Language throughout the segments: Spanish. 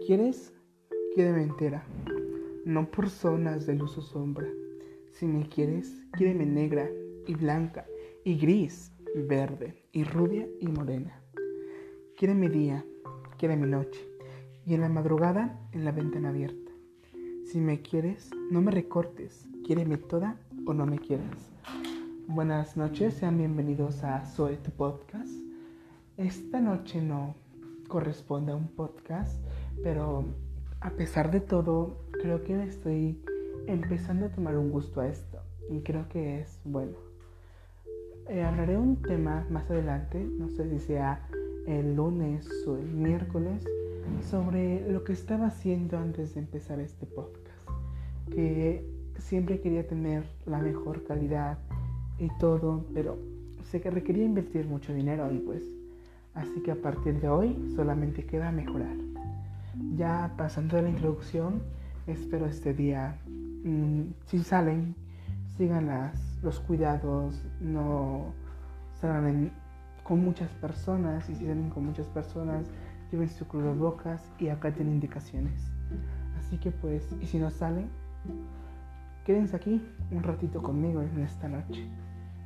quieres, quédame entera, no por zonas de luz o sombra. Si me quieres, quédame negra y blanca y gris, verde y rubia y morena. mi día, mi noche y en la madrugada en la ventana abierta. Si me quieres, no me recortes, quiéreme toda o no me quieras. Buenas noches, sean bienvenidos a Soy tu podcast. Esta noche no corresponde a un podcast, pero a pesar de todo, creo que estoy empezando a tomar un gusto a esto y creo que es bueno. Eh, hablaré un tema más adelante, no sé si sea el lunes o el miércoles, sobre lo que estaba haciendo antes de empezar este podcast. Que siempre quería tener la mejor calidad y todo, pero sé que requería invertir mucho dinero y pues así que a partir de hoy solamente queda mejorar. Ya pasando de la introducción, espero este día, mm, si salen, sigan los cuidados, no salgan con muchas personas y si salen con muchas personas, lleven su bocas y acá tienen indicaciones. Así que pues, y si no salen, quédense aquí un ratito conmigo en esta noche.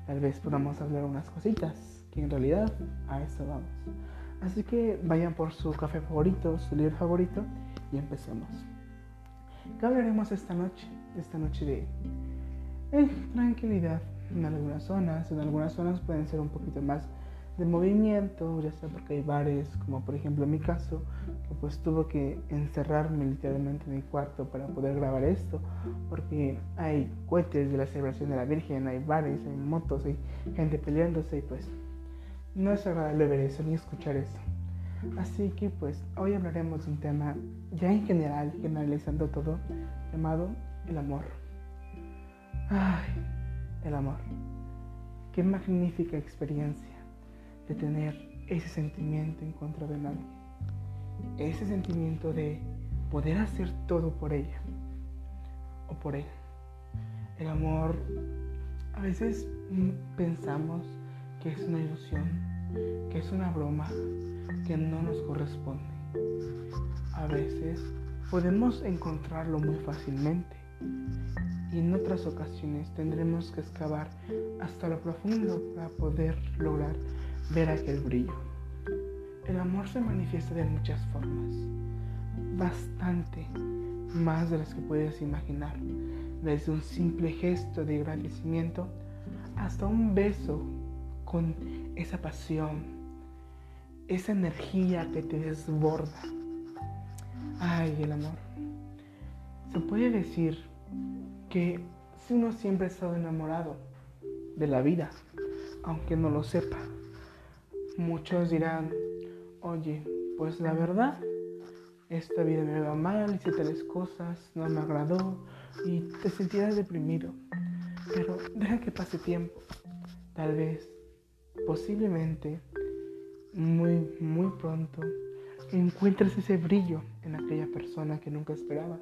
Tal vez podamos hablar unas cositas, que en realidad a eso vamos. Así que vayan por su café favorito, su libro favorito y empecemos. ¿Qué hablaremos esta noche? Esta noche de eh, tranquilidad. En algunas zonas, en algunas zonas pueden ser un poquito más de movimiento, ya sea porque hay bares, como por ejemplo en mi caso, que pues tuve que encerrarme literalmente en mi cuarto para poder grabar esto, porque hay cohetes de la celebración de la Virgen, hay bares, hay motos, hay gente peleándose y pues no es agradable ver eso ni escuchar eso. Así que pues hoy hablaremos de un tema ya en general, generalizando todo, llamado el amor. Ay, el amor. Qué magnífica experiencia de tener ese sentimiento en contra de nadie. Ese sentimiento de poder hacer todo por ella o por él. El amor, a veces pensamos que es una ilusión, que es una broma, que no nos corresponde. A veces podemos encontrarlo muy fácilmente y en otras ocasiones tendremos que excavar hasta lo profundo para poder lograr ver aquel brillo. El amor se manifiesta de muchas formas, bastante más de las que puedes imaginar, desde un simple gesto de agradecimiento hasta un beso con esa pasión, esa energía que te desborda. Ay, el amor. Se puede decir que si uno siempre ha estado enamorado de la vida, aunque no lo sepa, muchos dirán, oye, pues la verdad, esta vida me va mal, hice tales cosas, no me agradó y te sentirás deprimido. Pero deja que pase tiempo. Tal vez, posiblemente, muy, muy pronto, encuentres ese brillo en aquella persona que nunca esperabas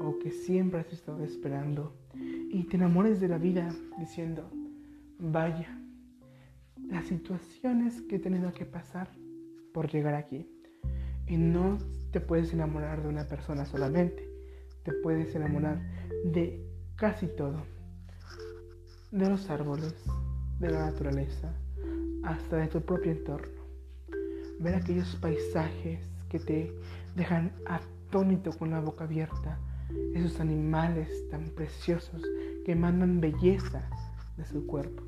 o que siempre has estado esperando y te enamores de la vida diciendo, vaya, las situaciones que he tenido que pasar por llegar aquí. Y no te puedes enamorar de una persona solamente, te puedes enamorar de casi todo, de los árboles, de la naturaleza, hasta de tu propio entorno. Ver aquellos paisajes que te dejan atónito con la boca abierta, esos animales tan preciosos que mandan belleza de su cuerpo.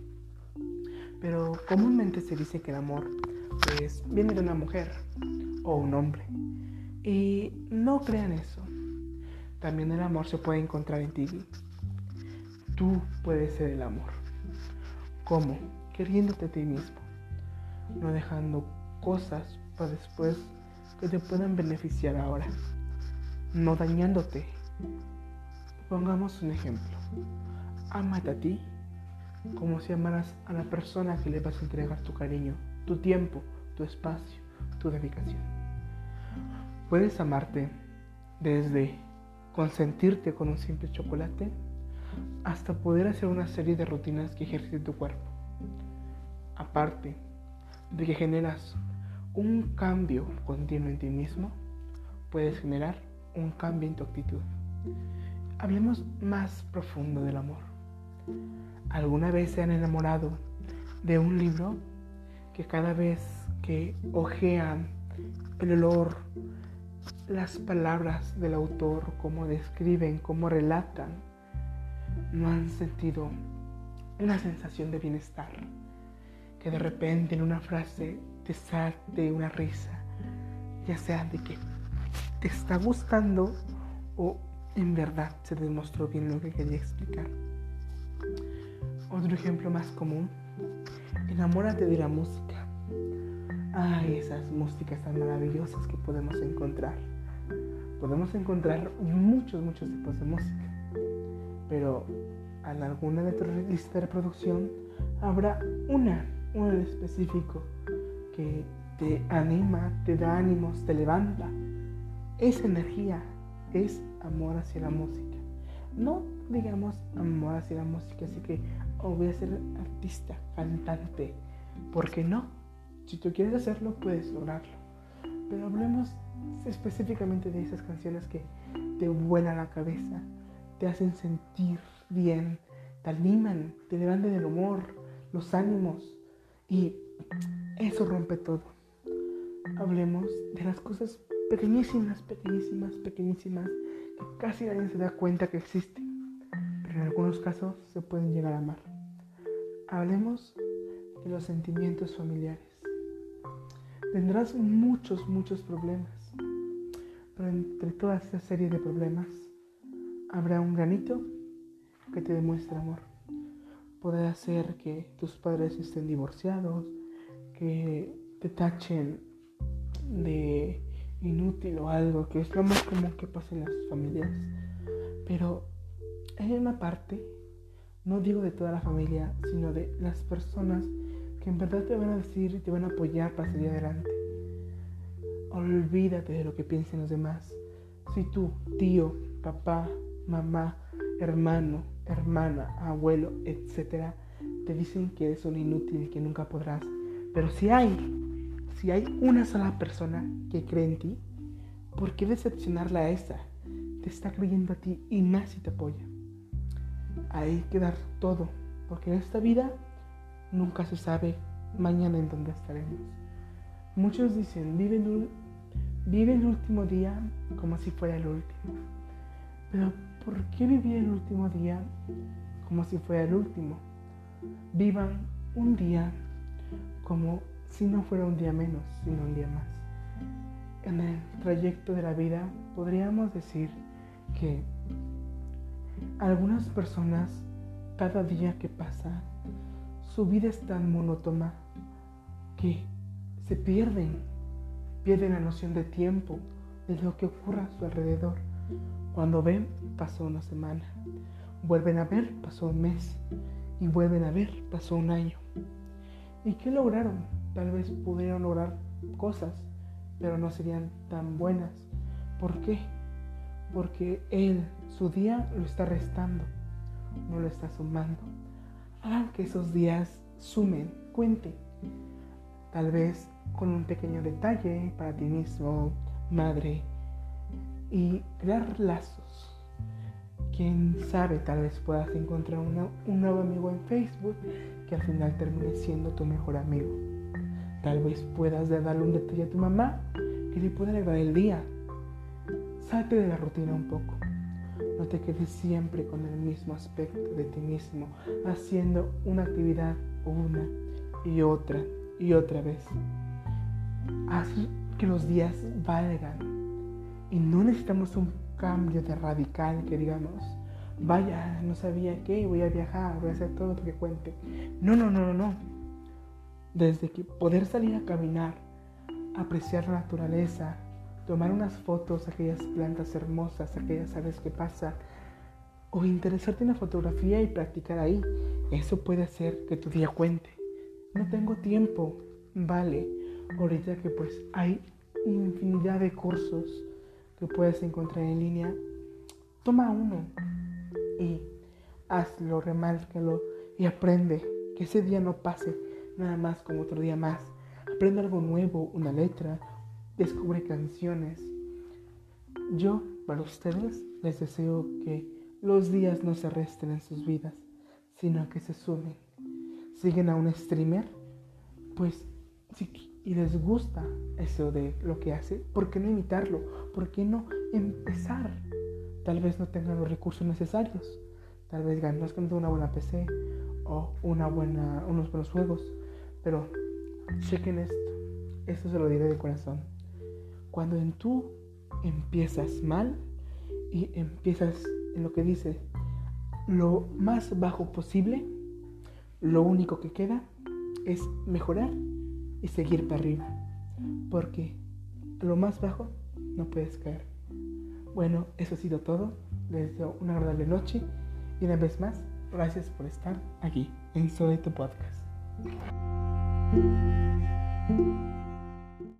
Pero comúnmente se dice que el amor pues, viene de una mujer o un hombre. Y no crean eso. También el amor se puede encontrar en ti. Tú puedes ser el amor. ¿Cómo? Queriéndote a ti mismo. No dejando cosas para después que te puedan beneficiar ahora. No dañándote. Pongamos un ejemplo. Amate a ti como si amaras a la persona que le vas a entregar tu cariño, tu tiempo, tu espacio, tu dedicación. Puedes amarte desde consentirte con un simple chocolate hasta poder hacer una serie de rutinas que ejerciten tu cuerpo. Aparte de que generas un cambio continuo en ti mismo, puedes generar un cambio en tu actitud. Hablemos más profundo del amor. ¿Alguna vez se han enamorado de un libro que cada vez que ojean el olor, las palabras del autor, cómo describen, cómo relatan, no han sentido una sensación de bienestar? Que de repente en una frase te salte una risa, ya sea de que te está gustando o en verdad se demostró bien lo que quería explicar. Otro ejemplo más común, enamórate de la música. Ay, esas músicas tan maravillosas que podemos encontrar. Podemos encontrar muchos, muchos tipos de música. Pero en alguna de tu lista de reproducción habrá una, una en específico que te anima, te da ánimos, te levanta. Esa energía es amor hacia la música. No digamos amor hacia la música, así que oh, voy a ser artista, cantante. ¿Por qué no? Si tú quieres hacerlo, puedes lograrlo. Pero hablemos específicamente de esas canciones que te vuelan la cabeza, te hacen sentir bien, te animan, te levantan el humor, los ánimos y eso rompe todo. Hablemos de las cosas pequeñísimas, pequeñísimas, pequeñísimas que casi nadie se da cuenta que existen, pero en algunos casos se pueden llegar a amar. Hablemos de los sentimientos familiares. Tendrás muchos, muchos problemas, pero entre toda esa serie de problemas habrá un granito que te demuestra amor. Puede ser que tus padres estén divorciados, que te tachen de inútil o algo, que es lo más común que pasa en las familias. Pero hay una parte, no digo de toda la familia, sino de las personas que en verdad te van a decir y te van a apoyar para seguir adelante. Olvídate de lo que piensen los demás. Si tú, tío, papá, mamá, hermano, hermana, abuelo, etcétera, te dicen que eres un inútil que nunca podrás. Pero si hay, si hay una sola persona que cree en ti, ¿por qué decepcionarla a esa? Te está creyendo a ti y más si te apoya. Hay que dar todo, porque en esta vida nunca se sabe mañana en dónde estaremos. Muchos dicen, vive el, el último día como si fuera el último. Pero ¿por qué vivir el último día como si fuera el último? Vivan un día como si no fuera un día menos, sino un día más. En el trayecto de la vida podríamos decir que algunas personas, cada día que pasa, su vida es tan monótona que se pierden, pierden la noción de tiempo, de lo que ocurre a su alrededor. Cuando ven, pasó una semana. Vuelven a ver, pasó un mes. Y vuelven a ver, pasó un año. ¿Y qué lograron? Tal vez pudieron lograr cosas, pero no serían tan buenas. ¿Por qué? Porque él, su día, lo está restando, no lo está sumando. Hagan que esos días sumen, cuenten. Tal vez con un pequeño detalle para ti mismo, madre, y crear lazos. Quién sabe, tal vez puedas encontrar un nuevo amigo en Facebook que al final termine siendo tu mejor amigo. Tal vez puedas darle un detalle a tu mamá que le pueda alegrar el día. Salte de la rutina un poco. No te quedes siempre con el mismo aspecto de ti mismo, haciendo una actividad una y otra y otra vez. Haz que los días valgan y no necesitamos un cambio de radical que digamos, vaya, no sabía qué, voy a viajar, voy a hacer todo lo que cuente. No, no, no, no, no. Desde que poder salir a caminar, apreciar la naturaleza, tomar unas fotos aquellas plantas hermosas, aquellas aves que pasan, o interesarte en la fotografía y practicar ahí, eso puede hacer que tu día cuente. No tengo tiempo, vale, ahorita que pues hay infinidad de cursos que puedes encontrar en línea, toma uno y hazlo, remárcalo y aprende. Que ese día no pase nada más como otro día más. Aprende algo nuevo, una letra, descubre canciones. Yo, para ustedes, les deseo que los días no se resten en sus vidas, sino que se sumen. Siguen a un streamer, pues si y les gusta eso de lo que hace, ¿por qué no imitarlo? ¿Por qué no empezar? Tal vez no tengan los recursos necesarios. Tal vez ganen una buena PC o una buena, unos buenos juegos. Pero chequen esto. Esto se lo diré de corazón. Cuando en tú empiezas mal y empiezas en lo que dice lo más bajo posible, lo único que queda es mejorar y seguir para arriba. Porque lo más bajo no puedes caer. Bueno, eso ha sido todo. Les deseo una agradable noche y una vez más, gracias por estar aquí en Soy tu Podcast.